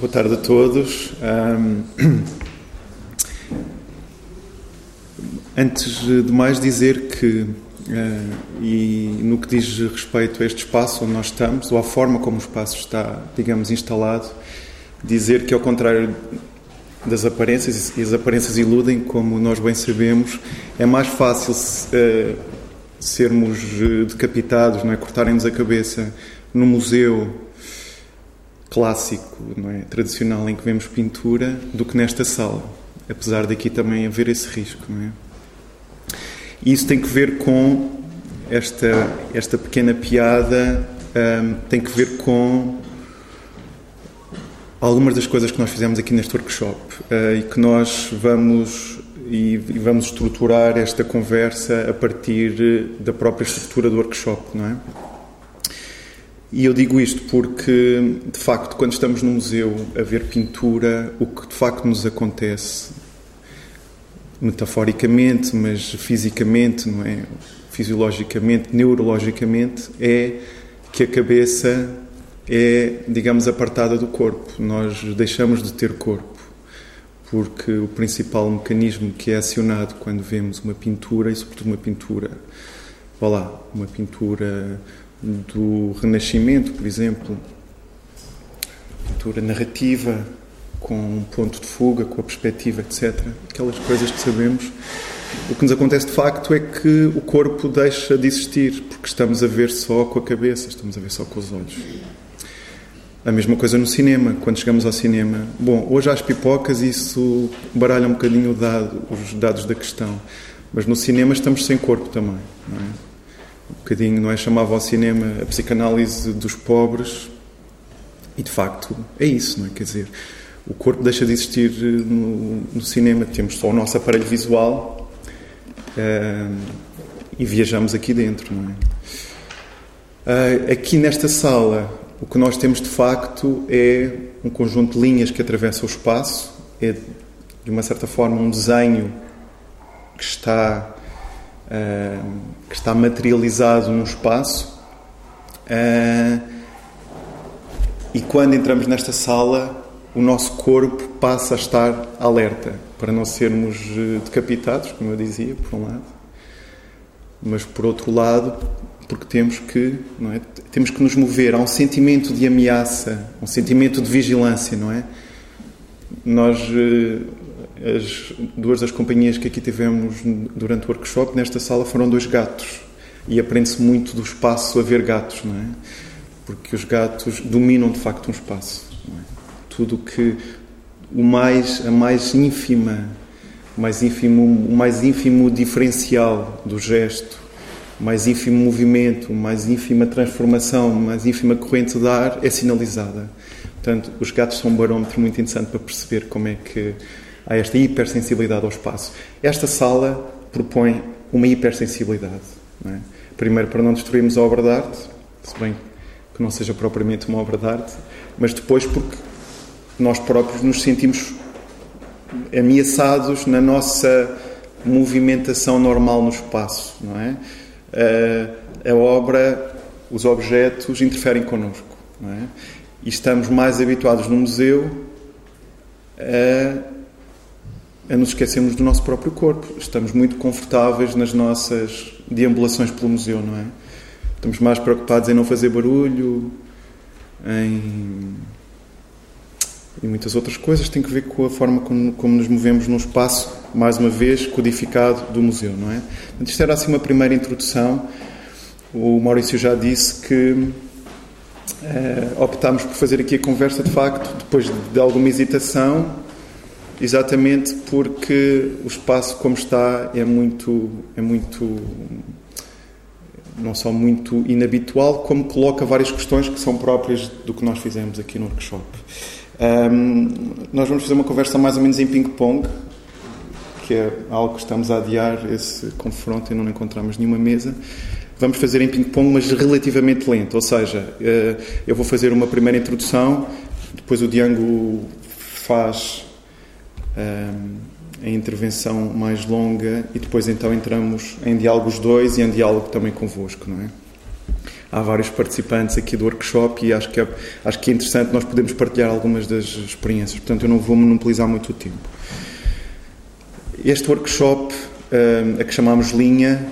Boa tarde a todos. Um, antes de mais dizer que, uh, e no que diz respeito a este espaço onde nós estamos, ou à forma como o espaço está, digamos, instalado, dizer que, ao contrário das aparências, e as aparências iludem, como nós bem sabemos, é mais fácil uh, sermos decapitados, não é? cortarem-nos a cabeça no museu clássico, é? tradicional, em que vemos pintura, do que nesta sala. Apesar daqui também haver esse risco. É? E isso tem que ver com esta, esta pequena piada, um, tem que ver com algumas das coisas que nós fizemos aqui neste workshop uh, e que nós vamos e, e vamos estruturar esta conversa a partir da própria estrutura do workshop, não é? E eu digo isto porque, de facto, quando estamos no museu a ver pintura, o que de facto nos acontece, metaforicamente, mas fisicamente, não é? Fisiologicamente, neurologicamente, é que a cabeça é, digamos, apartada do corpo. Nós deixamos de ter corpo, porque o principal mecanismo que é acionado quando vemos uma pintura, e sobretudo uma pintura, vá lá, uma pintura do Renascimento, por exemplo, pintura narrativa com um ponto de fuga, com a perspectiva, etc. Aquelas coisas que sabemos. O que nos acontece de facto é que o corpo deixa de existir, porque estamos a ver só com a cabeça, estamos a ver só com os olhos. A mesma coisa no cinema, quando chegamos ao cinema. Bom, hoje às pipocas isso baralha um bocadinho dado, os dados da questão, mas no cinema estamos sem corpo também, não é? Um bocadinho, não é? Chamava ao cinema a psicanálise dos pobres e de facto é isso, não é? Quer dizer, o corpo deixa de existir eh, no, no cinema, temos só o nosso aparelho visual uh, e viajamos aqui dentro, não é? Uh, aqui nesta sala, o que nós temos de facto é um conjunto de linhas que atravessa o espaço, é de uma certa forma um desenho que está que está materializado num espaço. Uh, e quando entramos nesta sala, o nosso corpo passa a estar alerta para não sermos eh, decapitados, como eu dizia, por um lado, mas por outro lado, porque temos que, não é? Temos que nos mover. Há um sentimento de ameaça, um sentimento de vigilância, não é? Nós eh, as duas das companhias que aqui tivemos durante o workshop, nesta sala, foram dois gatos. E aprende-se muito do espaço a ver gatos, não é? Porque os gatos dominam de facto um espaço. É? Tudo que o mais, a mais ínfima, o mais ínfimo, o mais ínfimo diferencial do gesto, o mais ínfimo movimento, a mais ínfima transformação, mais ínfima corrente de ar é sinalizada. Portanto, os gatos são um barómetro muito interessante para perceber como é que a esta hipersensibilidade ao espaço. Esta sala propõe uma hipersensibilidade. É? Primeiro, para não destruirmos a obra de arte, se bem que não seja propriamente uma obra de arte, mas depois porque nós próprios nos sentimos ameaçados na nossa movimentação normal no espaço, não é? A, a obra, os objetos interferem connosco, não é? E estamos mais habituados no museu a nos esquecermos do nosso próprio corpo. Estamos muito confortáveis nas nossas deambulações pelo museu, não é? Estamos mais preocupados em não fazer barulho, em. e muitas outras coisas. Tem que ver com a forma como, como nos movemos num espaço, mais uma vez, codificado do museu, não é? Portanto, isto era assim uma primeira introdução. O Maurício já disse que eh, optámos por fazer aqui a conversa, de facto, depois de alguma hesitação Exatamente porque o espaço como está é muito, é muito, não só muito inabitual, como coloca várias questões que são próprias do que nós fizemos aqui no workshop. Um, nós vamos fazer uma conversa mais ou menos em ping-pong, que é algo que estamos a adiar, esse confronto e não encontramos nenhuma mesa. Vamos fazer em ping-pong, mas relativamente lento, ou seja, eh, eu vou fazer uma primeira introdução, depois o Diango faz a intervenção mais longa e depois então entramos em diálogos dois e em diálogo também convosco, não é? há vários participantes aqui do workshop e acho que é, acho que é interessante nós podemos partilhar algumas das experiências. Portanto, eu não vou monopolizar muito o tempo. Este workshop, a que chamamos Linha,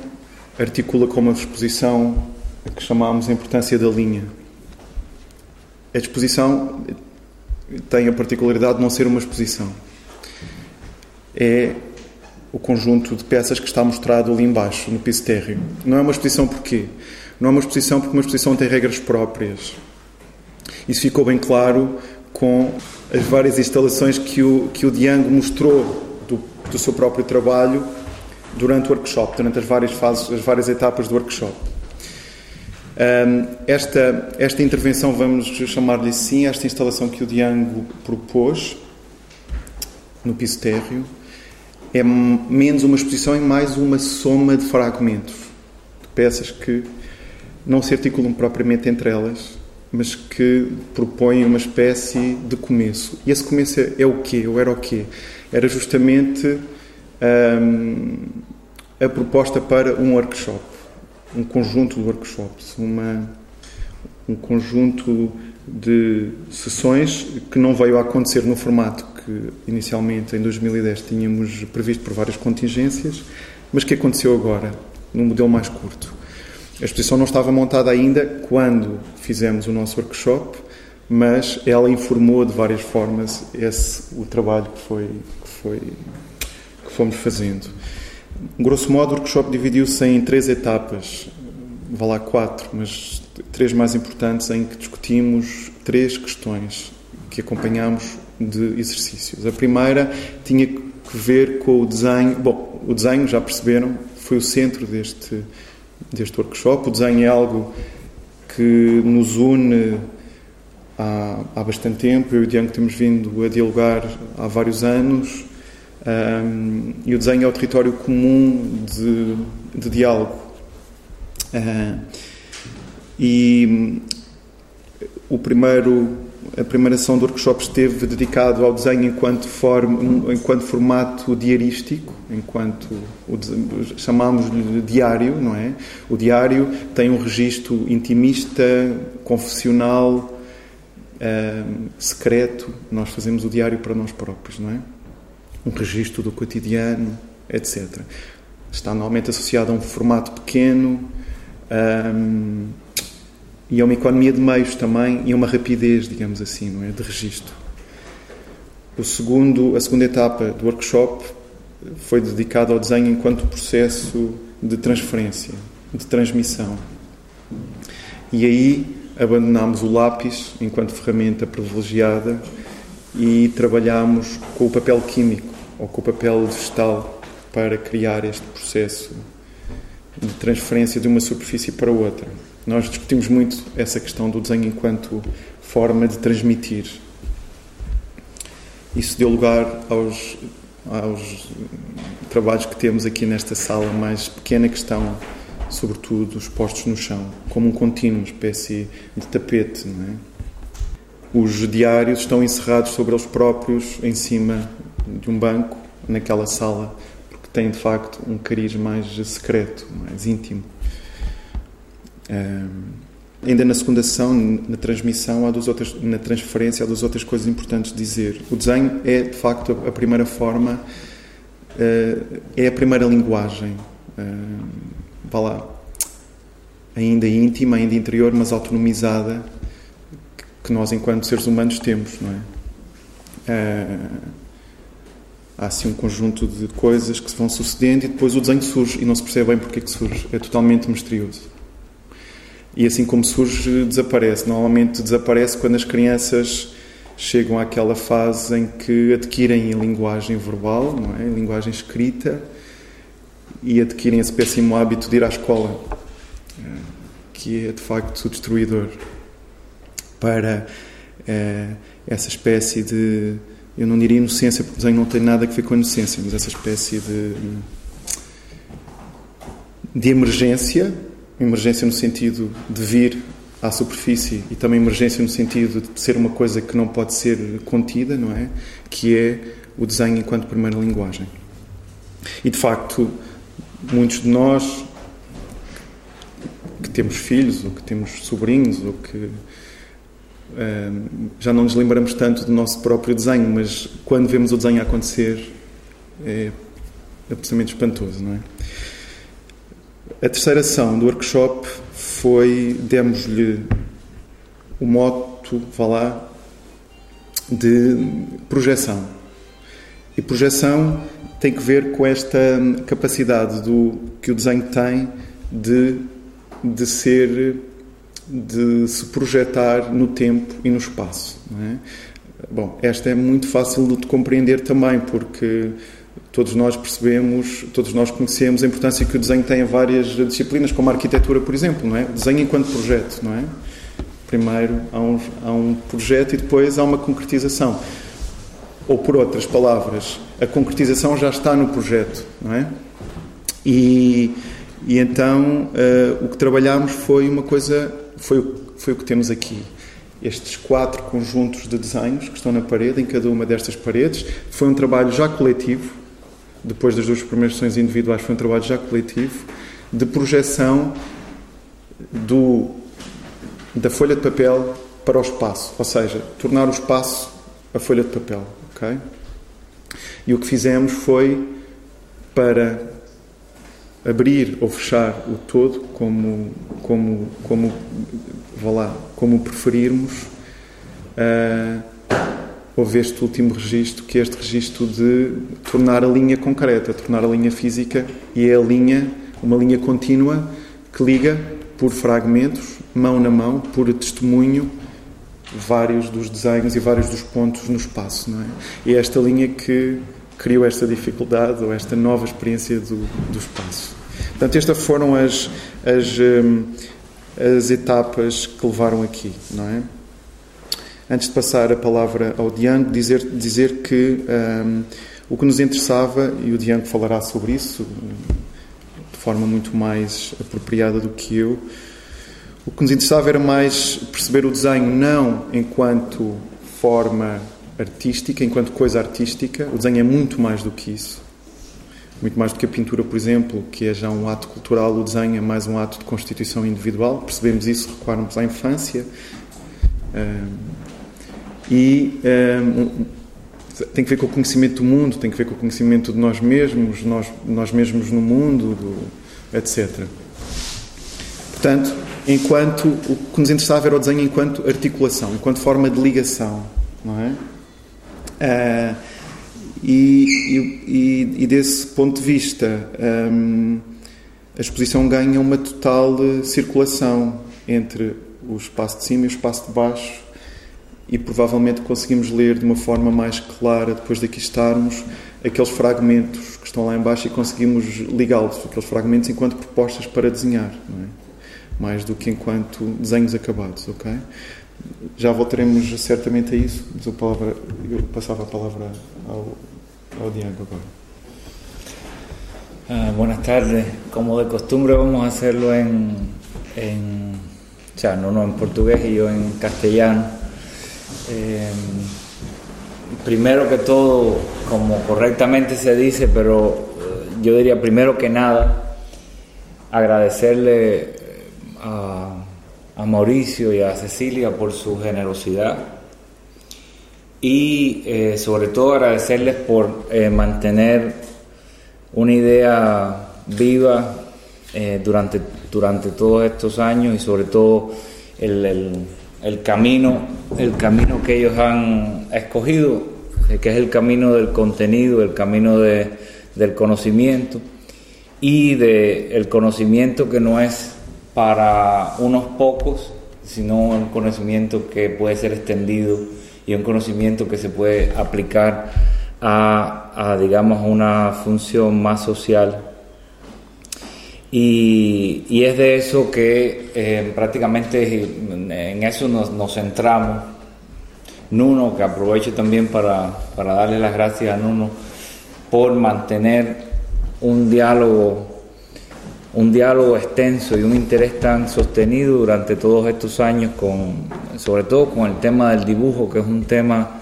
articula com uma exposição a que chamamos a importância da linha. A exposição tem a particularidade de não ser uma exposição. É o conjunto de peças que está mostrado ali embaixo, no piso térreo. Não é uma exposição porquê? Não é uma exposição porque uma exposição tem regras próprias. Isso ficou bem claro com as várias instalações que o, que o Diango mostrou do, do seu próprio trabalho durante o workshop, durante as várias fases, as várias etapas do workshop. Um, esta, esta intervenção, vamos chamar-lhe assim, esta instalação que o Diango propôs no piso térreo, é menos uma exposição e mais uma soma de fragmentos, de peças que não se articulam propriamente entre elas, mas que propõem uma espécie de começo. E esse começo é, é o quê? Ou era o quê? Era justamente hum, a proposta para um workshop, um conjunto de workshops, uma, um conjunto de sessões que não veio a acontecer no formato que inicialmente em 2010 tínhamos previsto por várias contingências, mas que aconteceu agora, num modelo mais curto. A exposição não estava montada ainda quando fizemos o nosso workshop, mas ela informou de várias formas esse o trabalho que foi que foi que fomos fazendo. Grosso modo, o workshop dividiu-se em três etapas, vá lá quatro, mas três mais importantes em que discutimos três questões que acompanhamos de exercícios. A primeira tinha que ver com o desenho. Bom, o desenho, já perceberam, foi o centro deste, deste workshop. O desenho é algo que nos une há, há bastante tempo. Eu e o Diango temos vindo a dialogar há vários anos. Um, e o desenho é o território comum de, de diálogo. Uh, e o primeiro a primeira ação do workshop esteve dedicado ao desenho enquanto, form, enquanto formato diarístico, enquanto chamamos-lhe diário, não é? O diário tem um registro intimista, confessional, um, secreto. Nós fazemos o diário para nós próprios, não é? Um registro do cotidiano, etc. Está normalmente associado a um formato pequeno. Um, e é uma economia de meios também e uma rapidez, digamos assim, não é, de registro. O segundo, a segunda etapa do workshop foi dedicada ao desenho enquanto processo de transferência, de transmissão. E aí abandonámos o lápis enquanto ferramenta privilegiada e trabalhámos com o papel químico ou com o papel vegetal para criar este processo de transferência de uma superfície para outra. Nós discutimos muito essa questão do desenho enquanto forma de transmitir. Isso deu lugar aos, aos trabalhos que temos aqui nesta sala mais pequena, que estão, sobretudo, expostos no chão, como um contínuo, espécie de tapete. Não é? Os diários estão encerrados sobre eles próprios, em cima de um banco, naquela sala, porque têm, de facto, um cariz mais secreto, mais íntimo. Ainda na segunda sessão, na transmissão, há duas outras, na transferência, há duas outras coisas importantes de dizer. O desenho é, de facto, a primeira forma, uh, é a primeira linguagem. Uh, vá lá. Ainda íntima, ainda interior, mas autonomizada, que nós, enquanto seres humanos, temos, não é? Uh, há assim um conjunto de coisas que se vão sucedendo e depois o desenho surge e não se percebe bem porque é que surge. É totalmente misterioso e assim como surge, desaparece. Normalmente desaparece quando as crianças chegam àquela fase em que adquirem linguagem verbal, não é? linguagem escrita, e adquirem esse péssimo hábito de ir à escola, que é de facto destruidor para é, essa espécie de. Eu não diria inocência, porque o desenho não tem nada a ver com a inocência, mas essa espécie de. de emergência emergência no sentido de vir à superfície e também emergência no sentido de ser uma coisa que não pode ser contida, não é? Que é o desenho enquanto primeira linguagem. E de facto, muitos de nós que temos filhos, ou que temos sobrinhos, ou que já não nos lembramos tanto do nosso próprio desenho, mas quando vemos o desenho acontecer é absolutamente espantoso, não é? A terceira ação do workshop foi, demos-lhe o moto, vá lá, de projeção. E projeção tem que ver com esta capacidade do, que o desenho tem de, de ser de se projetar no tempo e no espaço. É? Bom, esta é muito fácil de compreender também, porque todos nós percebemos, todos nós conhecemos a importância que o desenho tem em várias disciplinas, como a arquitetura, por exemplo, não é? Desenho enquanto projeto, não é? Primeiro há um, há um projeto e depois há uma concretização. Ou, por outras palavras, a concretização já está no projeto, não é? E, e então uh, o que trabalhámos foi uma coisa foi, foi o que temos aqui. Estes quatro conjuntos de desenhos que estão na parede, em cada uma destas paredes, foi um trabalho já coletivo, depois das duas primeiras sessões individuais, foi um trabalho já coletivo, de projeção do, da folha de papel para o espaço, ou seja, tornar o espaço a folha de papel. ok? E o que fizemos foi para abrir ou fechar o todo como como como vá lá como preferirmos uh, houve este último registro que é este registro de tornar a linha concreta tornar a linha física e é a linha uma linha contínua que liga por fragmentos mão na mão por testemunho vários dos desenhos e vários dos pontos no espaço não é e é esta linha que criou esta dificuldade ou esta nova experiência do, do espaço. Portanto, estas foram as, as, hum, as etapas que levaram aqui, não é? Antes de passar a palavra ao Diango, dizer, dizer que um, o que nos interessava, e o Diango falará sobre isso de forma muito mais apropriada do que eu, o que nos interessava era mais perceber o desenho não enquanto forma artística, enquanto coisa artística. O desenho é muito mais do que isso. Muito mais do que a pintura, por exemplo, que é já um ato cultural, o desenho é mais um ato de constituição individual. Percebemos isso, recuarmos à infância. E tem que ver com o conhecimento do mundo, tem que ver com o conhecimento de nós mesmos, nós, nós mesmos no mundo, do, etc. Portanto, enquanto o que nos interessava era o desenho enquanto articulação, enquanto forma de ligação, não é? Uh, e, e, e, desse ponto de vista, um, a exposição ganha uma total circulação entre o espaço de cima e o espaço de baixo e provavelmente conseguimos ler de uma forma mais clara, depois daqui estarmos, aqueles fragmentos que estão lá embaixo e conseguimos ligá-los, aqueles fragmentos enquanto propostas para desenhar, é? mais do que enquanto desenhos acabados, ok? Já voltaremos certamente a isso, mas a palavra, eu passava a palavra ao, ao Diego agora. Ah, buenas tardes. Como de costumbre vamos a hacerlo en, en, o sea, no, no en portugués y yo en castellano. Eh, primero que todo, como correctamente se dice, pero eh, yo diría primero que nada, agradecerle a a Mauricio y a Cecilia por su generosidad y eh, sobre todo agradecerles por eh, mantener una idea viva eh, durante, durante todos estos años y sobre todo el, camino, el camino que ellos han escogido, que es el camino del contenido, el camino de, del conocimiento y del el conocimiento que no es para unos pocos, sino un conocimiento que puede ser extendido y un conocimiento que se puede aplicar a, digamos, una función más social. Y, es de eso que eh, prácticamente en eso nos, centramos. Nuno, que aprovecho también para, para darle las gracias a Nuno por mantener un diálogo un diálogo extenso y un interés tan sostenido durante todos estos años, con, sobre todo con el tema del dibujo, que es un tema,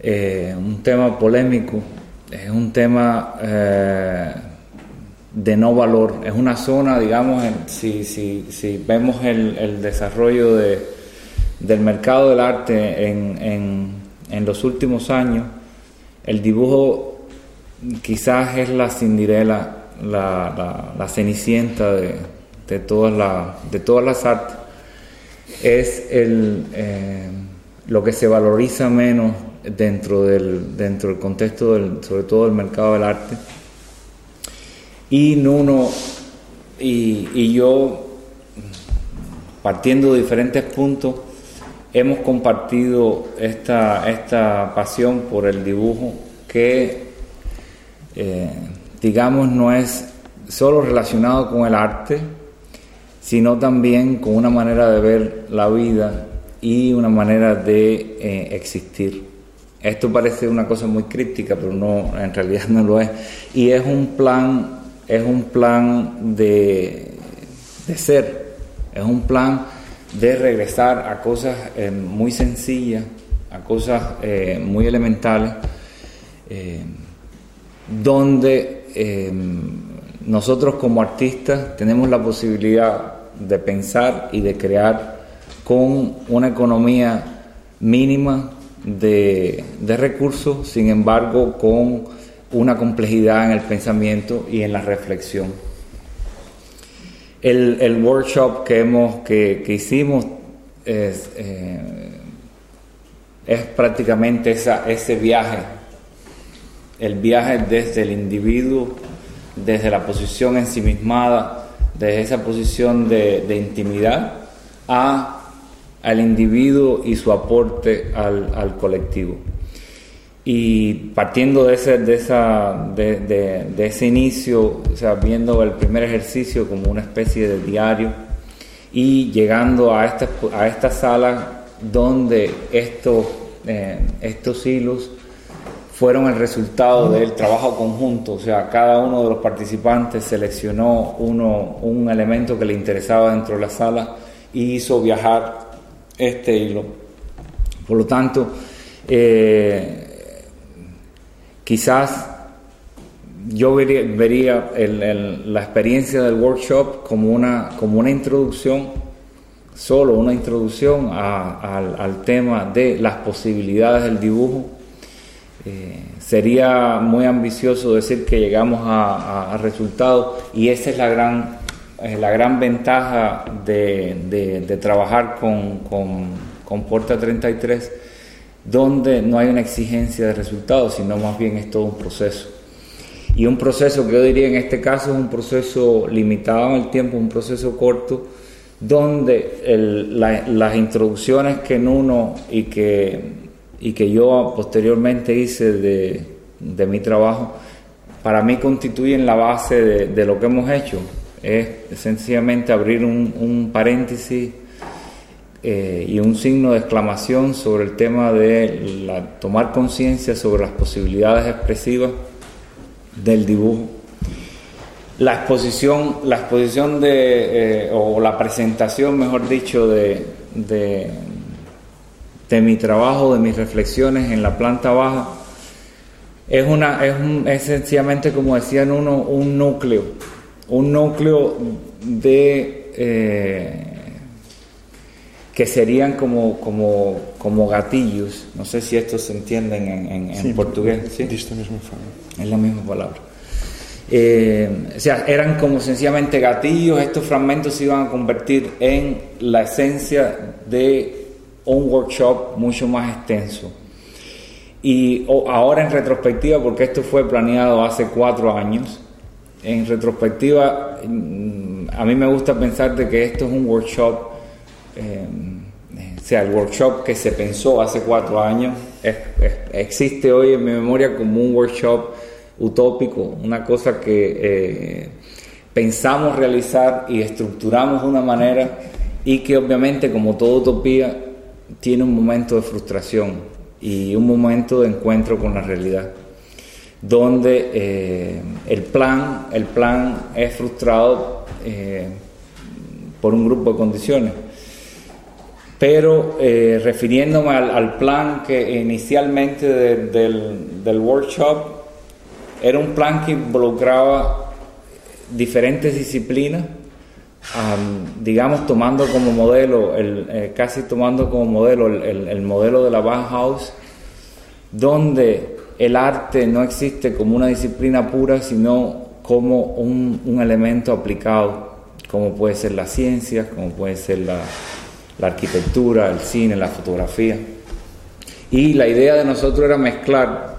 eh, un tema polémico, es un tema eh, de no valor. Es una zona, digamos, si, si, si, vemos el, el desarrollo de, del mercado del arte en, en, en, los últimos años, el dibujo quizás es la cindirela, la, la, la cenicienta de, de, todas la, de todas las artes. Es el, eh, lo que se valoriza menos dentro del, dentro del contexto, del, sobre todo del mercado del arte y Nuno y, yo, partiendo de diferentes puntos, hemos compartido esta, esta pasión por el dibujo que, eh, digamos, no es solo relacionado con el arte, sino también con una manera de ver la vida y una manera de eh, existir. Esto parece una cosa muy crítica, pero no, en realidad no lo es. Y es un plan es un plan de, ser, es un plan de regresar a cosas eh, muy sencillas, a cosas eh, muy elementales, eh, donde nosotros como artistas tenemos la posibilidad de pensar y de crear con una economía mínima de, de recursos, sin embargo con una complejidad en el pensamiento y en la reflexión. El, workshop que, hemos, que, hicimos es, eh, es prácticamente esa, ese viaje, el viaje desde el individuo, desde la posición ensimismada, desde esa posición de, de intimidad, a, al individuo y su aporte al, al colectivo. Y partiendo de ese, de, esa, de, de, ese inicio, o sea, viendo el primer ejercicio como una especie de diario y llegando a esta, a esta sala donde estos, eh, estos hilos fueron el resultado del trabajo conjunto, o sea, cada uno de los participantes seleccionó uno, un elemento que le interesaba dentro de la sala y hizo viajar este hilo. Por lo tanto, eh, Quizás yo vería, la experiencia del workshop como una, como una introducción, solo una introducción al, tema de las posibilidades del dibujo. Eh, sería muy ambicioso decir que llegamos a, resultados y esa es la gran, la gran ventaja de, trabajar con, con, con Porta 33 donde no hay una exigencia de resultados, sino más bien es todo un proceso. Y un proceso que yo diría en este caso es un proceso limitado en el tiempo, un proceso corto, donde las introducciones que en uno y que, y que yo posteriormente hice de, de mi trabajo, para mí constituyen la base de, lo que hemos hecho. Es sencillamente abrir un, un paréntesis eh, y un signo de exclamación sobre el tema de la, tomar conciencia sobre las posibilidades expresivas del dibujo. La exposición, la exposición de, eh, o la presentación, mejor dicho, de, de, mi trabajo, de mis reflexiones en la planta baja, es, una, es, un, es sencillamente, como decían uno, un núcleo, un núcleo de... Eh, que serían como, como, como gatillos. No sé si estos se entienden en, en, portugués. ¿sí? Es la misma palabra. Eh, o sea, eran como sencillamente gatillos, estos fragmentos se iban a convertir en la esencia de un workshop mucho más extenso. Y ahora en retrospectiva, porque esto fue planeado hace cuatro años, en retrospectiva, mm, a mí me gusta pensar de que esto es un workshop eh, sea, el workshop que se pensó hace cuatro años existe hoy en mi memoria como un workshop utópico, una cosa que eh, pensamos realizar y estructuramos de una manera y que obviamente como toda utopía tiene un momento de frustración y un momento de encuentro con la realidad donde eh, el plan el plan es frustrado por un grupo de condiciones pero eh, refiriéndome al, plan que inicialmente del, del, workshop, era un plan que involucraba diferentes disciplinas, digamos tomando como modelo, el, eh, casi tomando como modelo el, modelo de la Bauhaus, donde el arte no existe como una disciplina pura, sino como un, un elemento aplicado, como puede ser la ciencia, como puede ser la, la arquitectura, el cine, la fotografía. Y la idea de nosotros era mezclar,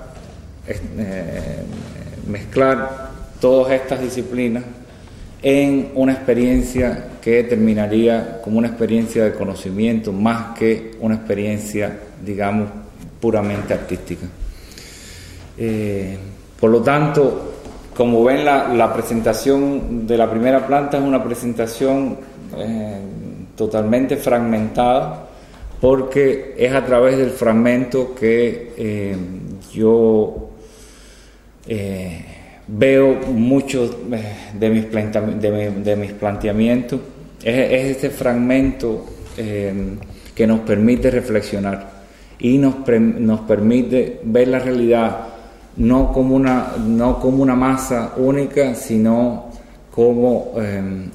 eh, mezclar todas estas disciplinas en una experiencia que terminaría como una experiencia de conocimiento más que una experiencia, digamos, puramente artística. Eh, por lo tanto, como ven, la, presentación de la primera planta es una presentación eh, totalmente fragmentada porque es a través del fragmento que eh, yo eh, veo muchos eh, de, mis de, mis planteamientos. Es, es este fragmento que nos permite reflexionar y nos, nos permite ver la realidad no como una, no como una masa única, sino como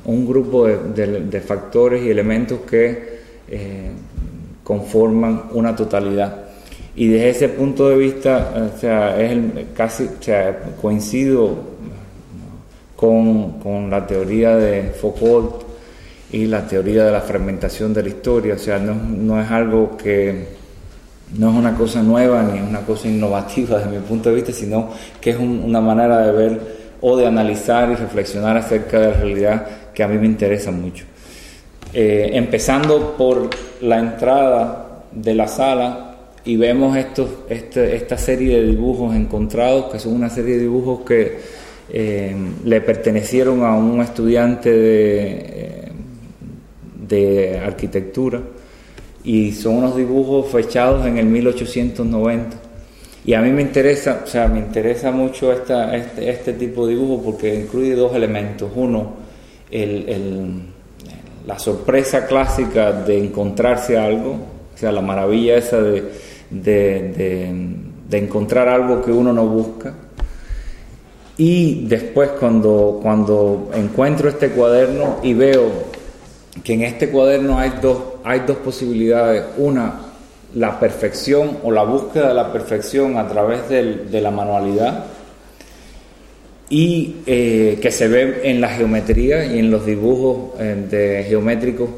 un grupo de, factores y elementos que conforman una totalidad. Y desde ese punto de vista, o sea, es casi coincido con, con, la teoría de Foucault y la teoría de la fragmentación de la historia. O sea, no, no es algo que no es una cosa nueva ni es una cosa innovativa desde mi punto de vista, sino que es una manera de ver o de analizar y reflexionar acerca de la realidad que a mí me interesa mucho. Eh, empezando por la entrada de la sala y vemos este, esta serie de dibujos encontrados, que son una serie de dibujos que eh, le pertenecieron a un estudiante de, eh, de arquitectura y son unos dibujos fechados en el 1890. Y a mí me interesa, o sea, me interesa mucho este, este tipo de dibujo porque incluye dos elementos. Uno, la sorpresa clásica de encontrarse algo, o sea, la maravilla esa de, de, encontrar algo que uno no busca. Y después cuando, cuando encuentro este cuaderno y veo que en este cuaderno hay dos, hay dos posibilidades. Una, la perfección o la búsqueda de la perfección a través de la manualidad y eh, que se ve en la geometría y en los dibujos eh, de geométricos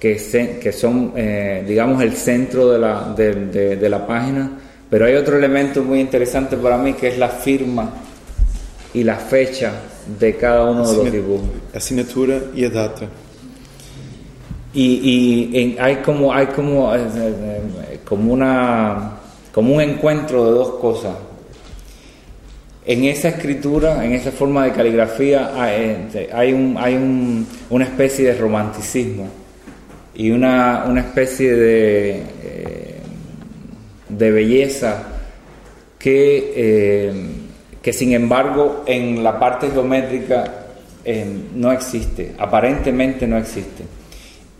que, que son, eh, digamos, el centro de la, de, la página. Pero hay otro elemento muy interesante para mí que es la firma y la fecha de cada uno de los dibujos. Asignatura y data. Y, y hay como, hay como, como, una, como un encuentro de dos cosas en esa escritura, en esa forma de caligrafía, hay, un, hay un, una especie de romanticismo y una, una especie de, eh, de belleza que, eh, que, sin embargo, en la parte geométrica eh, no existe, aparentemente no existe.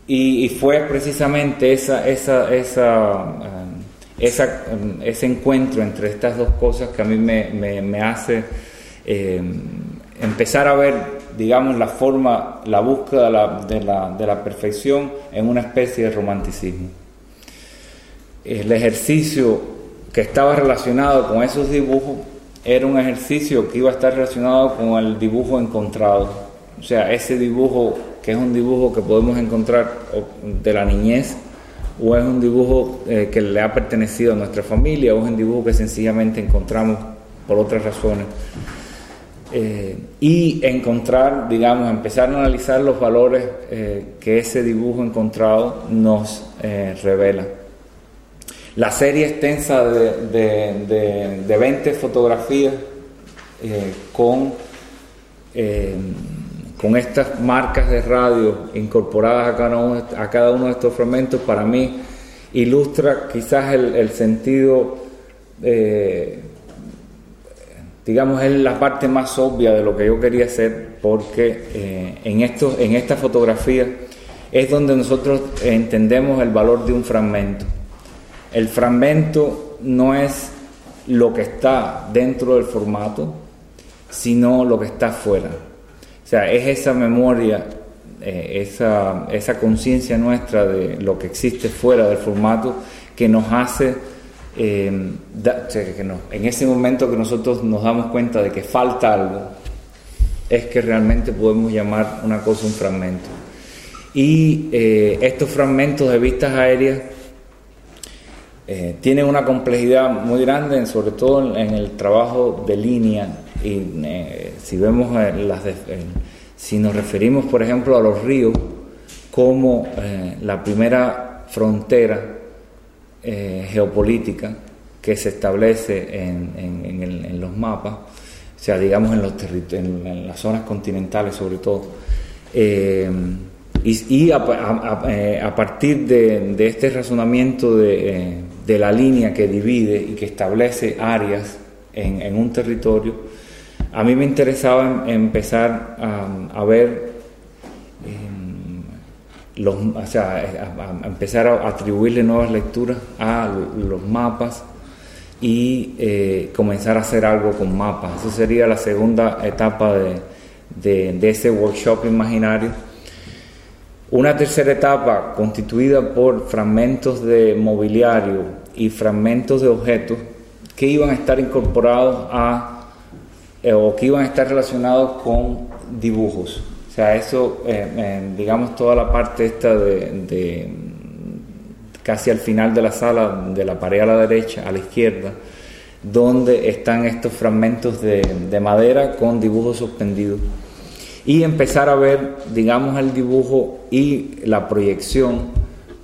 Y, fue precisamente esa, esa, esa esa, ese encuentro entre estas dos cosas que a mí me, hace eh, empezar a ver, digamos, la forma, la búsqueda de la, perfección en una especie de romanticismo. El ejercicio que estaba relacionado con esos dibujos era un ejercicio que iba a estar relacionado con el dibujo encontrado. O sea, ese dibujo que es un dibujo que podemos encontrar de la niñez o es un dibujo eh, que le ha pertenecido a nuestra familia, o es un dibujo que sencillamente encontramos por otras razones. Eh, y encontrar, digamos, empezar a analizar los valores eh, que ese dibujo encontrado nos revela. La serie extensa de, de, de 20 fotografías con con estas marcas de radio incorporadas a cada uno, de estos fragmentos, para mí ilustra quizás el, sentido, eh, digamos, es la parte más obvia de lo que yo quería hacer, porque eh, en, esto, en esta fotografía es donde nosotros entendemos el valor de un fragmento. El fragmento no es lo que está dentro del formato, sino lo que está fuera sea, es esa memoria, eh, esa, esa conciencia nuestra de lo que existe fuera del formato que nos hace, eh, que en ese momento que nosotros nos damos cuenta de que falta algo, es que realmente podemos llamar una cosa un fragmento. Y eh, estos fragmentos de vistas aéreas eh, tienen una complejidad muy grande, sobre todo en, el trabajo de línea. Y si vemos las si nos referimos, por ejemplo, a los ríos como la primera frontera geopolítica que se establece en los mapas, o sea, digamos en, los en, las zonas continentales sobre todo. Eh, y, a, eh, partir de, de, este razonamiento de, eh, de, la línea que divide y que establece áreas en, en un territorio, a mí me interesaba em, empezar a, ver, em, los, o sea, a, empezar a atribuirle nuevas lecturas a los mapas y eh, comenzar a hacer algo con mapas. Eso sería la segunda etapa de, de, ese workshop imaginario. Una tercera etapa constituida por fragmentos de mobiliario y fragmentos de objetos que iban a estar incorporados a eh, o que iban a estar relacionados con dibujos. O sea, eso, eh, digamos, toda la parte esta de casi al final de la sala, de la pared a la derecha, a la izquierda, donde están estos fragmentos de, madera con dibujos suspendidos. Y empezar a ver, digamos, el dibujo y la proyección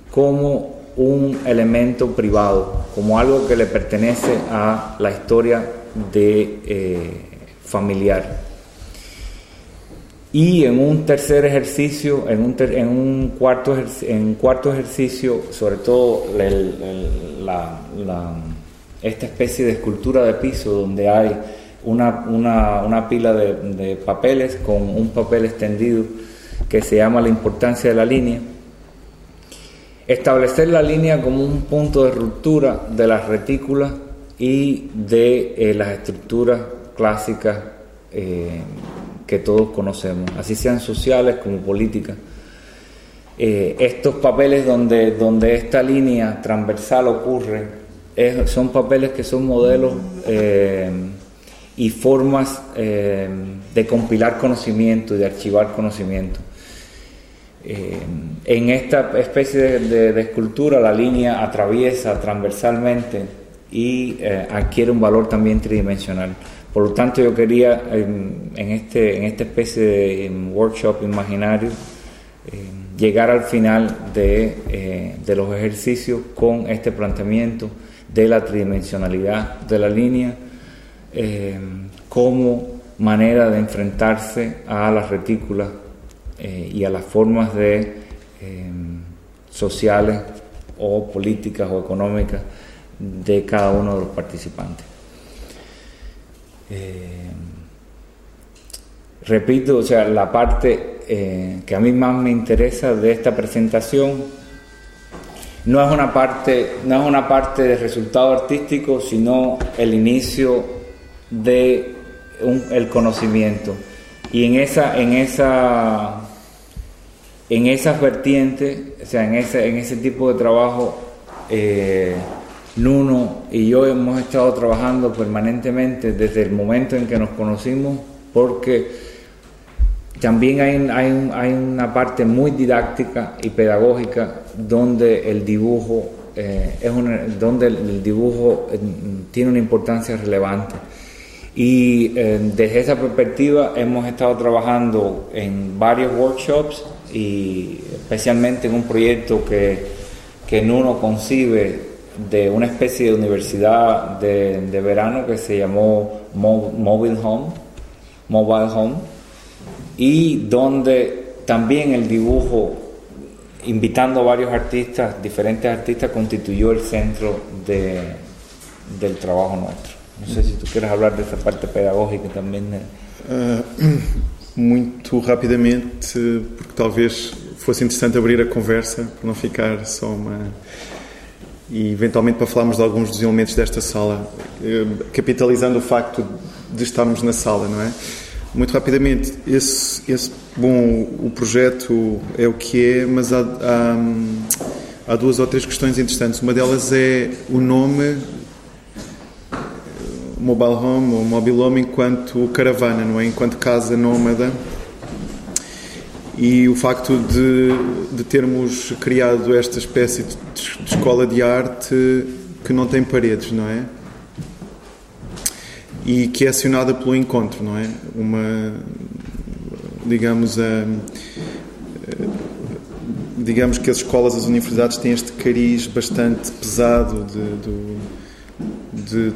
como un elemento privado, como algo que le pertenece a la historia de eh, familiar. Y en un tercer ejercicio, en un, cuarto, en cuarto ejercicio, sobre todo esta especie de escultura de piso donde hay una, una, pila de, de, papeles con un papel extendido que se llama la importancia de la línea. Establecer la línea como un punto de ruptura de las retículas y de eh, las estructuras clásicas eh, que todos conocemos, así sean sociales como políticas. Eh, estos papeles donde, donde esta línea transversal ocurre son papeles que son modelos eh, y formas de compilar conocimiento y de archivar conocimiento. en esta especie de, escultura la línea atraviesa transversalmente y adquiere un valor también tridimensional. Por lo tanto, yo quería en, este, en esta especie de workshop imaginario llegar al final eh, de, los ejercicios con este planteamiento de la tridimensionalidad de la línea eh, como manera de enfrentarse a las retículas eh, y a las formas de sociales o políticas o económicas de cada uno de los participantes. Eh, repito, o sea, la parte eh, que a mí más me interesa de esta presentación no es una parte, no es una parte de resultado artístico, sino el inicio de el conocimiento. Y en esa, en esa, en esas vertientes, o sea, en ese, en ese tipo de trabajo, eh, Nuno y yo hemos estado trabajando permanentemente desde el momento en que nos conocimos porque también hay, hay, hay una parte muy didáctica y pedagógica donde el dibujo eh, es donde el dibujo eh, tiene una importancia relevante. Y eh, desde esa perspectiva hemos estado trabajando en varios workshops y especialmente en un proyecto que, que Nuno concibe de una especie de universidad de, de verano que se llamó Mobile Home, Mobile Home, y donde también el dibujo, invitando a varios artistas, diferentes artistas, constituyó el centro de, del trabajo nuestro. No sé si tú quieres hablar de esa parte pedagógica también. Uh, muito rapidamente, porque talvez fosse interessante abrir a conversa, para não ficar só uma e eventualmente para falarmos de alguns dos elementos desta sala, eh, capitalizando o facto de estarmos na sala, não é? muito rapidamente, esse, esse, bom, o projeto é o que é, mas há, há, há duas ou três questões interessantes. Uma delas é o nome mobile home ou mobile home enquanto caravana, não é? Enquanto casa nómada. E o facto de, de termos criado esta espécie de, de escola de arte que não tem paredes, não é? E que é acionada pelo encontro, não é? Uma, digamos, a, digamos que as escolas, as universidades têm este cariz bastante pesado de, de, de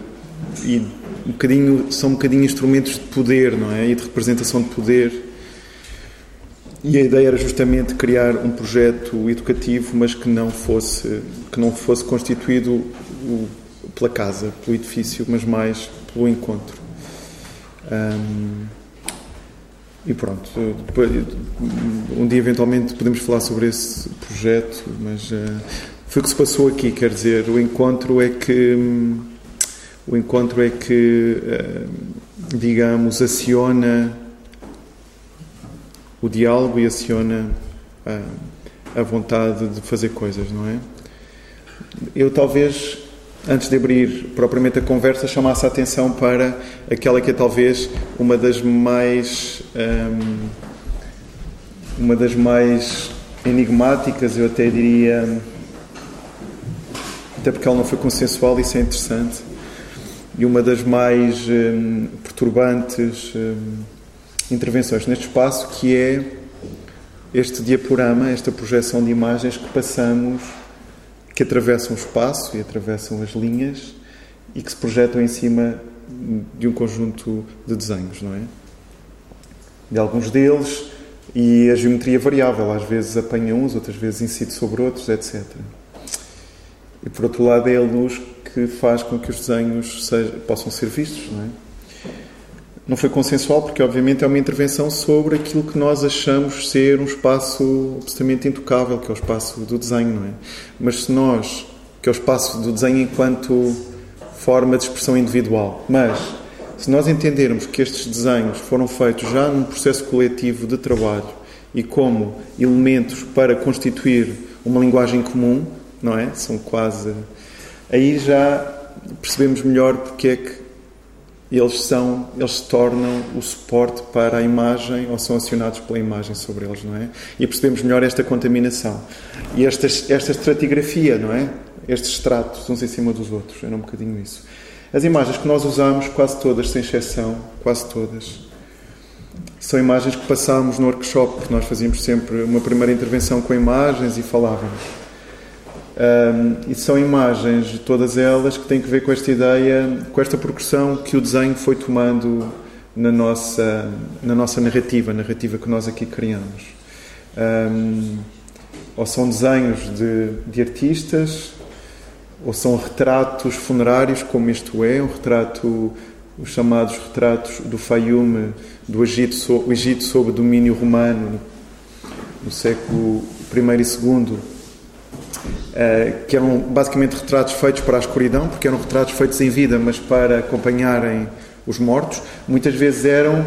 e um bocadinho, são um bocadinho instrumentos de poder, não é? E de representação de poder. E a ideia era justamente criar um projeto educativo, mas que não fosse, que não fosse constituído pela casa, pelo edifício, mas mais pelo encontro. Um, e pronto, um dia eventualmente podemos falar sobre esse projeto, mas uh, foi o que se passou aqui, quer dizer, o encontro é que. Um, o encontro é que, eh, digamos, aciona o diálogo e aciona a, a vontade de fazer coisas, não é? Eu talvez, antes de abrir propriamente a conversa, chamasse a atenção para aquela que é talvez uma das mais. Um, ehm, uma das mais enigmáticas, eu até diria. Até porque ela não foi consensual, isso é interessante e uma das mais hum, perturbantes intervenções neste espaço, que é este diaporama, esta projeção de imagens que passamos, que atravessam o espaço e atravessam as linhas e que se projetam em cima de um conjunto de desenhos, não é? De alguns deles e a geometria variável, às vezes apanha uns, outras vezes incide sobre outros, etc. E por outro lado é a luz que faz com que os desenhos seja, possam ser vistos, não é? Não foi consensual porque, obviamente, é uma intervenção sobre aquilo que nós achamos ser um espaço absolutamente intocável, que é o espaço do desenho, não é? Mas se nós, que é o espaço do desenho enquanto forma de expressão individual, mas se nós entendermos que estes desenhos foram feitos já num processo coletivo de trabalho e como elementos para constituir uma linguagem comum, não é? São quase aí já percebemos melhor porque é que eles são, eles se tornam o suporte para a imagem ou são acionados pela imagem sobre eles, não é? E percebemos melhor esta contaminação. E esta, esta estratigrafia, não é? Estes estratos uns em cima dos outros, era um bocadinho isso. As imagens que nós usamos, quase todas, sem exceção, quase todas, são imagens que passámos no workshop, porque nós fazíamos sempre uma primeira intervenção com imagens e falávamos. Um, e são imagens, todas elas, que têm que ver com esta ideia, com esta progressão que o desenho foi tomando na nossa, na nossa narrativa, a narrativa que nós aqui criamos. Um, ou são desenhos de, de artistas, ou são retratos funerários, como isto é, um retrato, os chamados retratos do Fayume, do Egito, o Egito sob domínio romano, no século I e II eh, que eram basicamente retratos feitos para a escuridão, porque eram retratos feitos em vida, mas para acompanharem os mortos. Muitas vezes eram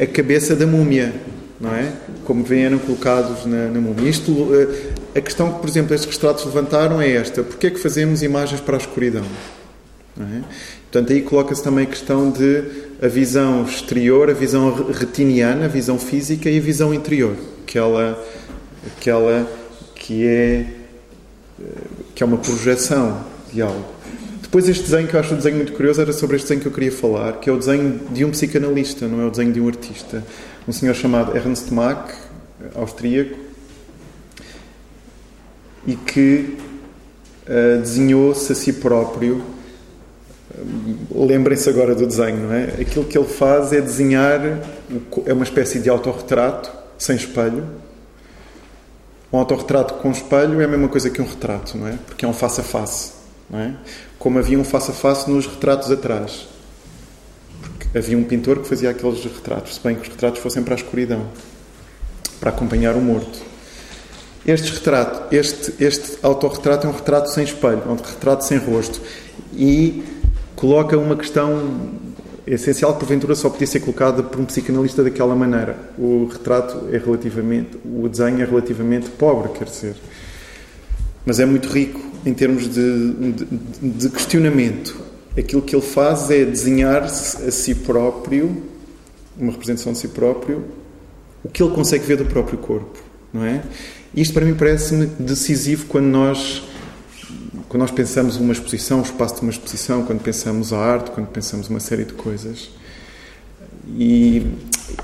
a cabeça da múmia, não é? Como vêm, eram colocados na, na múmia. Isto, eh, a questão que, por exemplo, estes retratos levantaram é esta: porquê é que fazemos imagens para a escuridão? É? Portanto, aí coloca-se também a questão de a visão exterior, a visão retiniana, a visão física e a visão interior, aquela, aquela que é que é uma projeção de algo. Depois este desenho, que eu acho um desenho muito curioso, era sobre este desenho que eu queria falar, que é o desenho de um psicanalista, não é o desenho de um artista. Um senhor chamado Ernst Mach, austríaco, e que uh, desenhou-se a si próprio. Lembrem-se agora do desenho, não é? Aquilo que ele faz é desenhar, é uma espécie de autorretrato, sem espelho, um autorretrato com espelho é a mesma coisa que um retrato, não é? Porque é um face a face, não é? Como havia um face a face nos retratos atrás. Porque havia um pintor que fazia aqueles retratos, se bem que os retratos fossem para a escuridão, para acompanhar o morto. Este retrato, este, este autorretrato é um retrato sem espelho, é um retrato sem rosto. E coloca uma questão essencial que porventura só podia ser colocada por um psicanalista daquela maneira. O retrato é relativamente, o desenho é relativamente pobre, quer dizer. Mas é muito rico em termos de, de, de questionamento. Aquilo que ele faz é desenhar-se a si próprio, uma representação de si próprio, o que ele consegue ver do próprio corpo, não é? Isto para mim parece-me decisivo quando nós quando nós pensamos uma exposição, o espaço de uma exposição, quando pensamos a arte, quando pensamos uma série de coisas. E,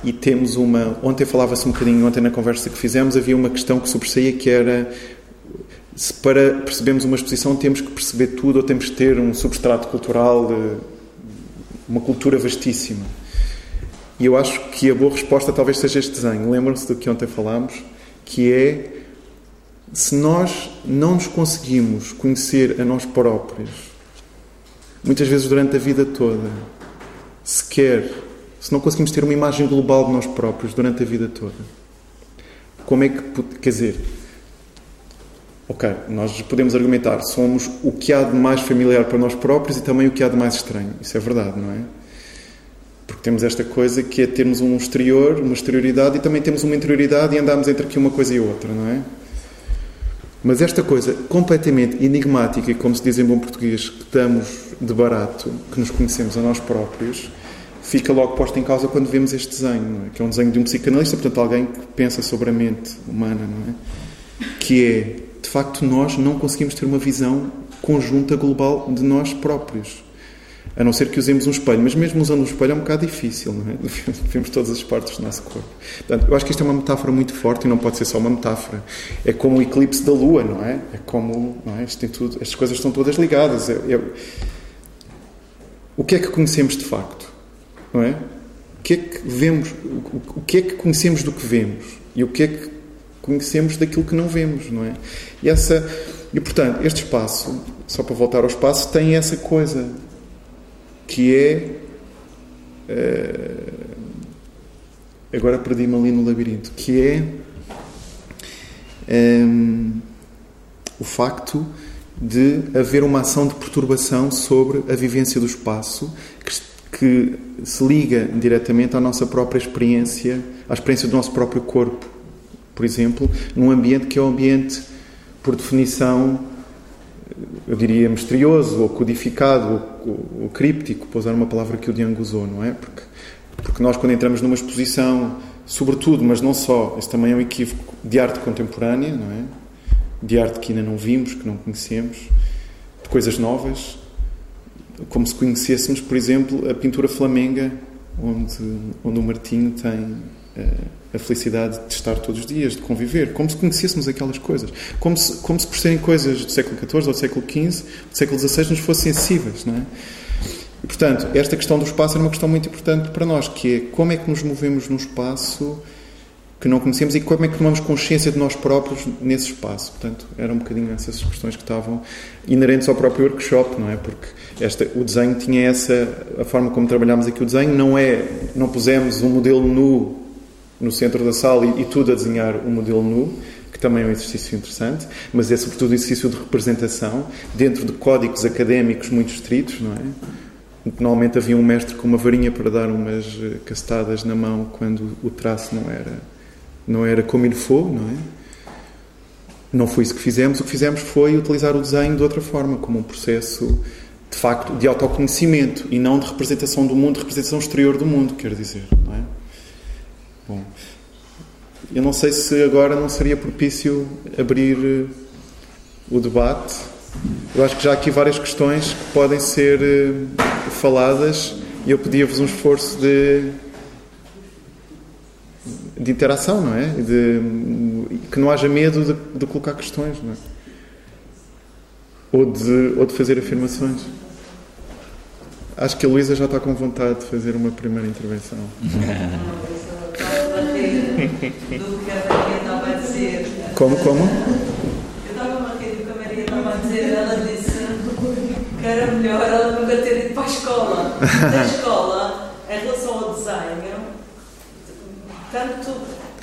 e temos uma. Ontem falava-se um bocadinho, ontem na conversa que fizemos, havia uma questão que sobressaía que era. Se para percebermos uma exposição temos que perceber tudo ou temos que ter um substrato cultural, uma cultura vastíssima. E eu acho que a boa resposta talvez seja este desenho. Lembram-se do que ontem falámos, que é se nós não nos conseguimos conhecer a nós próprios, muitas vezes durante a vida toda, sequer, se não conseguimos ter uma imagem global de nós próprios durante a vida toda, como é que, quer dizer, ok, nós podemos argumentar, somos o que há de mais familiar para nós próprios e também o que há de mais estranho. Isso é verdade, não é? Porque temos esta coisa que é termos um exterior, uma exterioridade e também temos uma interioridade e andamos entre aqui uma coisa e outra, não é? Mas esta coisa completamente enigmática como se diz em bom português, que damos de barato, que nos conhecemos a nós próprios, fica logo posta em causa quando vemos este desenho, é? que é um desenho de um psicanalista, portanto, alguém que pensa sobre a mente humana, é? Que é, de facto, nós não conseguimos ter uma visão conjunta global de nós próprios. A não ser que usemos um espelho. Mas mesmo usando um espelho é um bocado difícil, não é? Vemos todas as partes do nosso corpo. Portanto, eu acho que isto é uma metáfora muito forte e não pode ser só uma metáfora. É como o eclipse da Lua, não é? É como. Não é? Isto tem tudo, estas coisas estão todas ligadas. O que é que conhecemos de facto? Não é? O que é que vemos? O que é que conhecemos do que vemos? E o que é que conhecemos daquilo que não vemos, não é? E essa. E portanto, este espaço, só para voltar ao espaço, tem essa coisa que é. Uh, agora perdi-me ali no labirinto, que é um, o facto de haver uma ação de perturbação sobre a vivência do espaço que, que se liga diretamente à nossa própria experiência, à experiência do nosso próprio corpo, por exemplo, num ambiente que é um ambiente, por definição, eu diria, misterioso, ou codificado, ou, ou críptico, para usar uma palavra que o Diang usou, não é? Porque, porque nós, quando entramos numa exposição, sobretudo, mas não só, isso também é um equívoco, de arte contemporânea, não é? De arte que ainda não vimos, que não conhecemos, de coisas novas, como se conhecêssemos, por exemplo, a pintura flamenga, onde, onde o Martinho tem. Uh, a felicidade de estar todos os dias, de conviver, como se conhecêssemos aquelas coisas, como se, como se por serem coisas do século XIV ou do século XV, do século XVI, nos fossem sensíveis, não é? E, portanto, esta questão do espaço é uma questão muito importante para nós, que é como é que nos movemos num espaço que não conhecemos e como é que tomamos consciência de nós próprios nesse espaço. Portanto, eram um bocadinho essas questões que estavam inerentes ao próprio workshop, não é? Porque esta, o desenho tinha essa, a forma como trabalhámos aqui o desenho não é, não pusemos um modelo nu no centro da sala e, e tudo a desenhar um modelo nu, que também é um exercício interessante, mas é sobretudo um exercício de representação dentro de códigos académicos muito estritos, não é? Normalmente havia um mestre com uma varinha para dar umas eh, castadas na mão quando o traço não era não era como ele foi, não é? Não foi isso que fizemos. O que fizemos foi utilizar o desenho de outra forma, como um processo de facto de autoconhecimento e não de representação do mundo, de representação exterior do mundo, quer dizer? Bom, eu não sei se agora não seria propício abrir eh, o debate. Eu acho que já há aqui várias questões que podem ser eh, faladas e eu pedia-vos um esforço de, de interação, não é? De, que não haja medo de, de colocar questões, não é? Ou de, ou de fazer afirmações. Acho que a Luísa já está com vontade de fazer uma primeira intervenção. do que a Maria estava a dizer. Como, como? Eu estava a rir do que a Maria estava a dizer. Ela disse que era melhor ela nunca ter ido para a escola. Na escola, em relação ao desenho, tanto,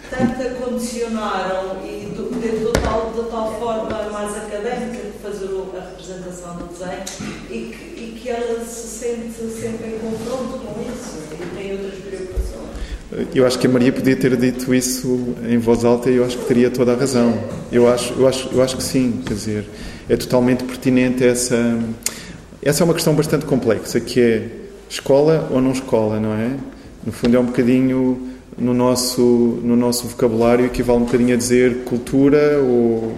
tanto a condicionaram e do, de, de, tal, de tal forma mais académica fazer a representação do desenho e que, e que ela se sente sempre em confronto com isso e tem outras preocupações. Eu acho que a Maria podia ter dito isso em voz alta e eu acho que teria toda a razão. Eu acho, eu acho, eu acho que sim, quer dizer, é totalmente pertinente essa. Essa é uma questão bastante complexa, que é escola ou não escola, não é? No fundo é um bocadinho no nosso, no nosso vocabulário equivale um bocadinho a dizer cultura ou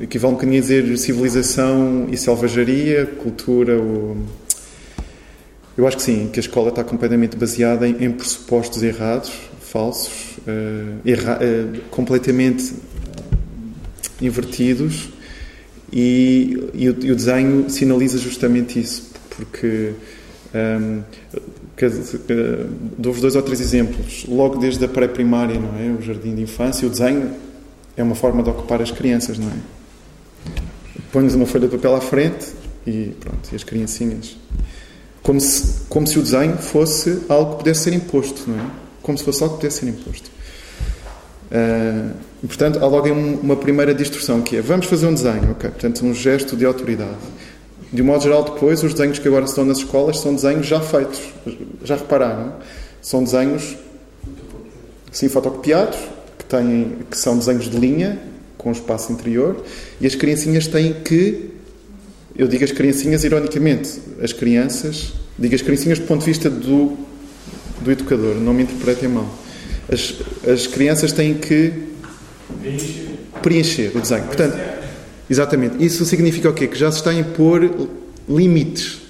equivale um bocadinho a dizer civilização e selvageria, cultura. Eu acho que sim, que a escola está completamente baseada em, em pressupostos errados, falsos, uh, erra uh, completamente invertidos e, e, o, e, o, desenho sinaliza justamente isso, porque um, Dou-vos dois ou três exemplos. Logo desde a pré-primária, não é? O jardim de infância, o desenho é uma forma de ocupar as crianças, não é? Põe-nos uma folha de papel à frente e pronto, e as criancinhas. Como se, como se o desenho fosse algo que pudesse ser imposto, não é? Como se fosse algo que pudesse ser imposto. Uh, e, portanto, há logo uma primeira distorção que é vamos fazer um desenho, ok? Portanto, um gesto de autoridade. De um modo geral, depois, os desenhos que agora estão nas escolas são desenhos já feitos. Já repararam? São desenhos, sim, fotocopiados, que, têm, que são desenhos de linha, com espaço interior, e as criancinhas têm que. Eu digo as criancinhas ironicamente, as crianças. Digo as criancinhas do ponto de vista do, do educador, não me interpretem mal. As, as crianças têm que preencher o desenho. Portanto, Exatamente. Isso significa o quê? Que já se está a impor limites.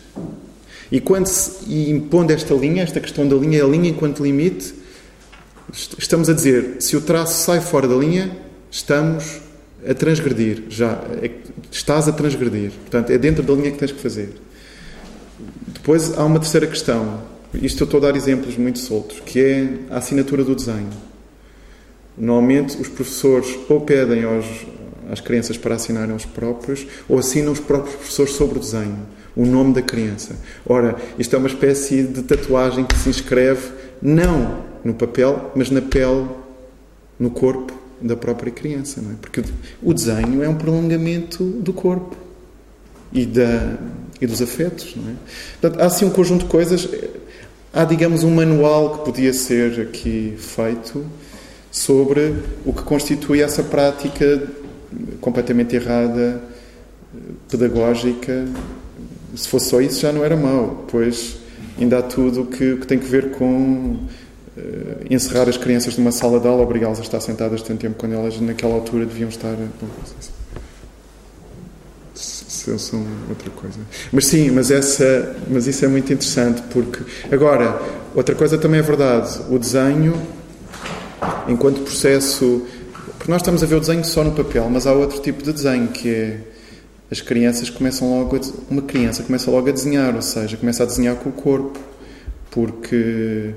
E quando se e impondo esta linha, esta questão da linha, a linha enquanto limite, estamos a dizer, se o traço sai fora da linha, estamos a transgredir. Já é, estás a transgredir. Portanto, é dentro da linha que tens que fazer. Depois há uma terceira questão. Isto eu estou a dar exemplos muito soltos, que é a assinatura do desenho. Normalmente os professores ou pedem aos, às crianças para assinarem os próprios, ou assinam os próprios professores sobre o desenho, o nome da criança. Ora, isto é uma espécie de tatuagem que se inscreve não no papel, mas na pele, no corpo da própria criança, não é? Porque o desenho é um prolongamento do corpo e, da, e dos afetos, não é? Portanto, há assim um conjunto de coisas. Há, digamos, um manual que podia ser aqui feito sobre o que constitui essa prática completamente errada, pedagógica. Se fosse só isso, já não era mau, pois ainda há tudo que, que tem que ver com encerrar as crianças numa sala de aula, obrigá-las a estar sentadas tanto tempo quando elas, naquela altura, deviam estar. Bom, se são outra coisa. Mas sim, mas, essa, mas isso é muito interessante, porque. Agora, outra coisa também é verdade: o desenho, enquanto processo porque nós estamos a ver o desenho só no papel, mas há outro tipo de desenho que é as crianças começam logo a, uma criança começa logo a desenhar, ou seja, começa a desenhar com o corpo, porque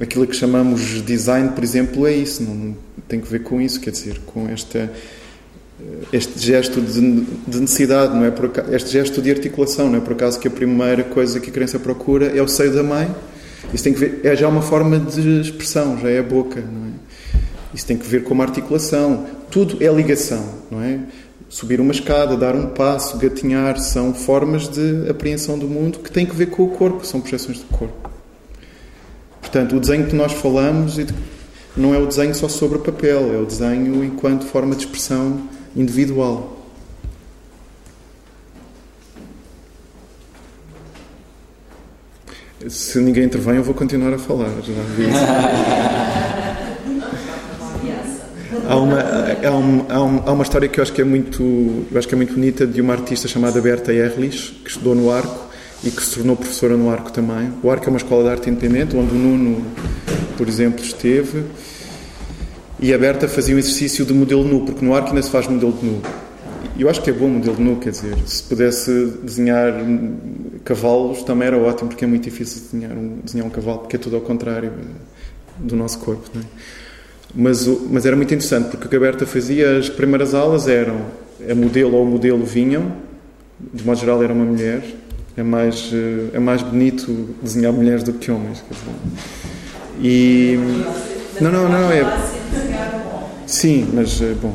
aquilo que chamamos design, por exemplo, é isso, não tem que ver com isso, quer dizer, com esta eh, este gesto de, de necessidade, não é por, este gesto de articulação, não é por acaso que a primeira coisa que a criança procura é o seio da mãe. Isso tem que ver, é já uma forma de expressão, já é a boca, não é? Isso tem que ver com uma articulação. Tudo é ligação, não é? Subir uma escada, dar um passo, gatinhar, são formas de apreensão do mundo que têm que ver com o corpo, são projeções do corpo. Portanto, o desenho que nós falamos não é o desenho só sobre papel, é o desenho enquanto forma de expressão individual. Se ninguém intervém, eu vou continuar a falar. Há uma, há, um, há, um, há, uma história que eu acho que é muito eu acho que é muito bonita de uma artista chamada Berta Erlich que estudou no Arco e que se tornou professora no Arco também o Arco é uma escola de arte independente onde o Nuno por exemplo esteve e a Berta fazia um exercício de modelo nu porque no Arco ainda se faz modelo de nu e eu acho que é bom modelo de nu quer dizer se pudesse desenhar cavalos também era ótimo porque é muito difícil desenhar um, desenhar um cavalo porque é tudo ao contrário do nosso corpo é? Mas, mas era muito interessante, porque o que a Berta fazia, as primeiras aulas eram a modelo ou o modelo vinham, de modo geral era uma mulher, é mais, é mais bonito desenhar mulheres do que homens. Quer dizer. E. Não, não, não, é. Sim, mas, eh, bom.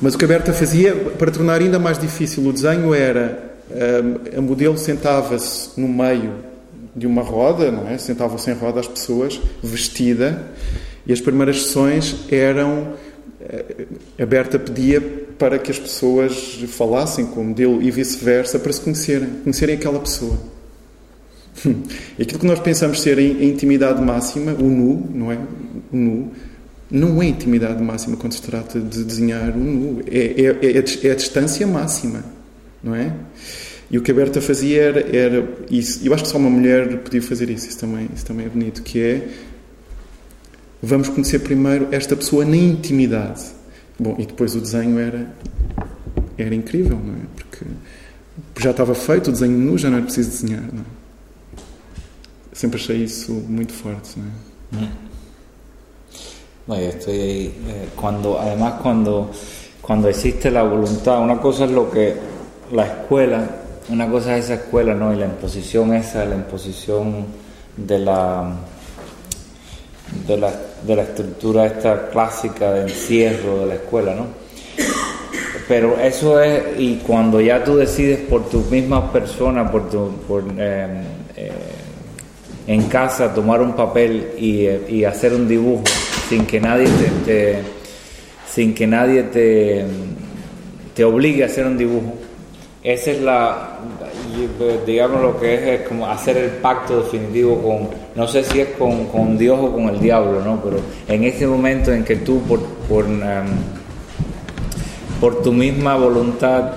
Mas o que a Berta fazia, para tornar ainda mais difícil o desenho, era a modelo sentava-se no meio de uma roda, não é? Sentavam-se em roda as pessoas, vestida, e as primeiras sessões eram. A Berta pedia para que as pessoas falassem com o modelo e vice-versa para se conhecerem, conhecerem aquela pessoa. Aquilo que nós pensamos ser a intimidade máxima, o nu, não é? O nu, não é intimidade máxima quando se trata de desenhar o nu. É, é, é, é a distância máxima, não é? E o que a Berta fazia era, era isso. Eu acho que só uma mulher podia fazer isso. Isso também, isso também é bonito. Que é, vamos conhecer primeiro esta pessoa na intimidade. Bom, e depois o desenho era, era incrível, não é? Porque já estava feito o desenho nu, já não era preciso desenhar, não é? Sempre achei isso muito forte, não é? Mm. No, yo estoy ahí. Eh, cuando, además, cuando, cuando existe la voluntad, una cosa es lo que la escuela, una cosa es esa escuela, ¿no? Y la imposición esa, la imposición de la, de la, de la estructura esta clásica de encierro de la escuela, ¿no? Pero eso es, y cuando ya tú decides por tu misma persona, por tu, por, eh, eh, en casa tomar un papel y, y hacer un dibujo sin que nadie te, te, sin que nadie te, te obligue a hacer un dibujo. Esa es la, digamos lo que es, es como hacer el pacto definitivo con, no sé si es con, con, Dios o con el diablo, ¿no? Pero en ese momento en que tú por, por, um, por tu misma voluntad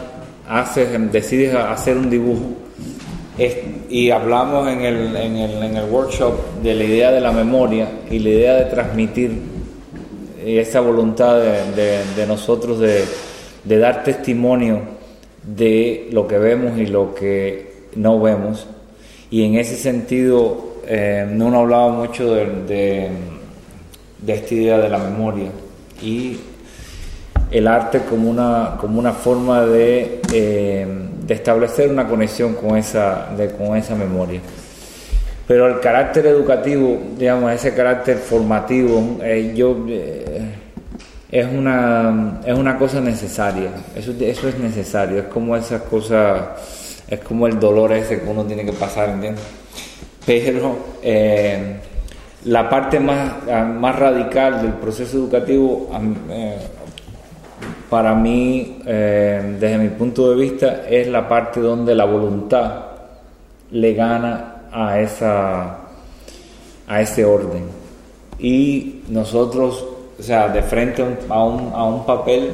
haces, decides hacer un dibujo, y hablamos en el, en, el, en el, workshop de la idea de la memoria y la idea de transmitir esa voluntad de, nosotros de, dar testimonio de lo que vemos y lo que no vemos. Y en ese sentido, eh, uno hablaba mucho de, de esta idea de la memoria y el arte como una, como una forma de... Eh, de establecer una conexión con esa, de, con esa memoria. Pero el carácter educativo, digamos, ese carácter formativo, eh, yo, eh, es, una, es una cosa necesaria, eso, eso es necesario, es como esas cosas, es como el dolor ese que uno tiene que pasar, ¿entiendes? Pero eh, la parte más, más radical del proceso educativo, para mí, eh, desde mi punto de vista, es la parte donde la voluntad le gana a, esa, a ese orden. Y nosotros, o sea, de frente a un, a un papel,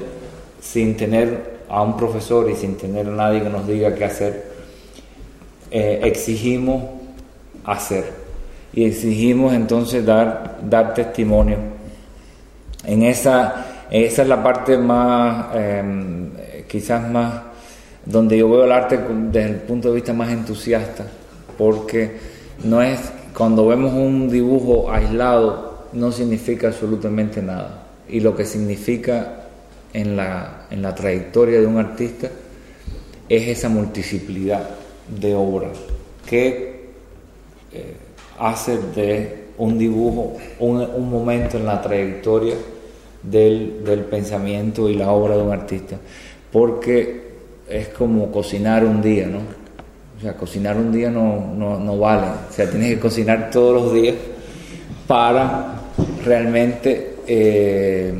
sin tener a un profesor y sin tener a nadie que nos diga qué hacer, eh, exigimos hacer. Y exigimos entonces dar, dar testimonio. En esa esa es la parte más, em, quizás más, donde yo veo el arte desde el punto de vista más entusiasta, porque no es, cuando vemos un dibujo aislado, no significa absolutamente nada. Y lo que significa en la, en la trayectoria de un artista es esa multiplicidad de obras que eh, hace de un dibujo un, un momento en la trayectoria del, del, pensamiento y la obra de un artista, porque es como cocinar un día, ¿no? O sea, cocinar un día no, no, no vale, o sea, tienes que cocinar todos los días para realmente eh,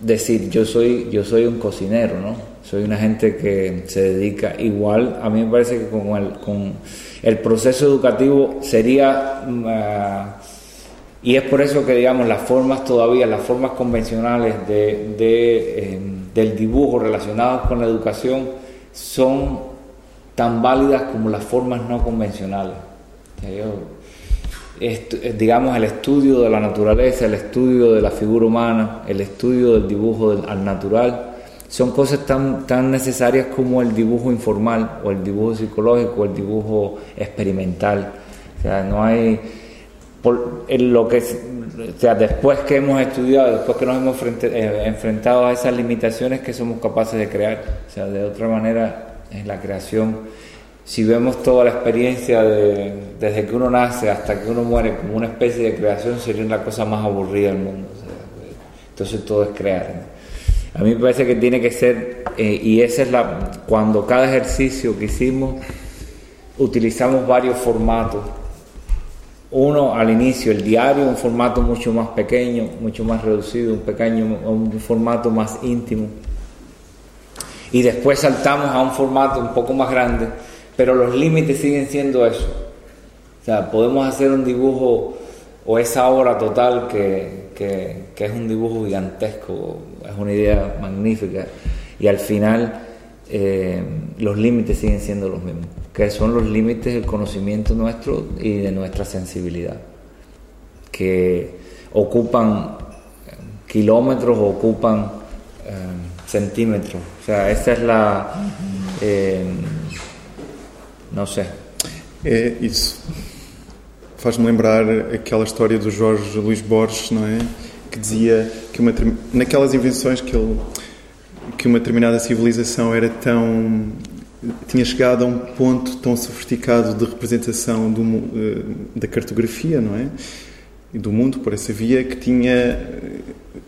decir yo soy, yo soy un cocinero, ¿no? Soy una gente que se dedica igual, a mí me parece que con el, proceso educativo sería... Uh, y es por eso que, digamos, las formas todavía, las formas convencionales de, eh, del dibujo relacionadas con la educación son tan válidas como las formas no convencionales. Digamos, el estudio de la naturaleza, el estudio de la figura humana, el estudio del dibujo al natural, son cosas tan, tan necesarias como el dibujo informal o el dibujo psicológico o el dibujo experimental. O sea, no hay por lo que, o sea, después que hemos estudiado, después que nos hemos eh, enfrentado a esas limitaciones que somos capaces de crear. O sea, de otra manera, en la creación, si vemos toda la experiencia de, desde que uno nace hasta que uno muere como una especie de creación, sería la cosa más aburrida del mundo. entonces todo es crear. A mí me parece que tiene que ser, eh, y esa es la, cuando cada ejercicio que hicimos, utilizamos varios formatos. Uno al inicio, el diario, un formato mucho más pequeño, mucho más reducido, un pequeño, un formato más íntimo. Y después saltamos a un formato un poco más grande, pero los límites siguen siendo eso. O sea, podemos hacer un dibujo o esa obra total que, que, es un dibujo gigantesco, es una idea magnífica, y al final eh, los límites siguen siendo los mismos, que son los límites del conocimiento nuestro y de nuestra sensibilidad, que ocupan kilómetros o ocupan eh, centímetros. O sea, esa es la... Eh, não sei. É isso. Faz-me lembrar aquela história do Jorge Luís Borges, não é? Que dizia que uma, naquelas invenções que ele que uma determinada civilização era tão tinha chegado a um ponto tão sofisticado de representação do, eh, da cartografia, não é? E do mundo por essa via que tinha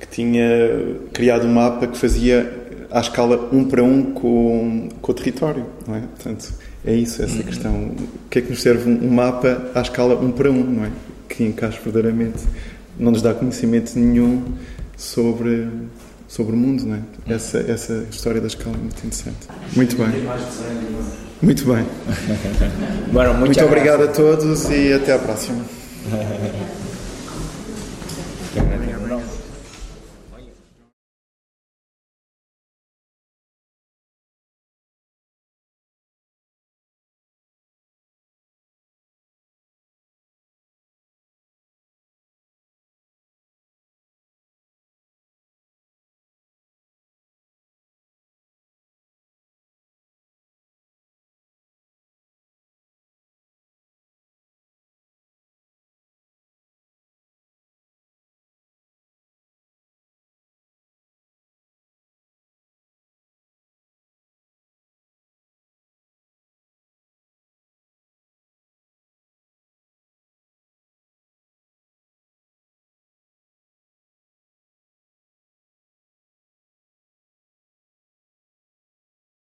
que tinha criado um mapa que fazia à escala um para um com, com o território, não é? Portanto, é isso, essa questão. O que é que nos serve um mapa à escala um para um, não é? Que encaixa verdadeiramente, não nos dá conhecimento nenhum sobre sobre o mundo, não é? Essa, essa história da escala é muito interessante. Muito bem. Muito bem. Bueno, muito obrigado a todos e até à próxima.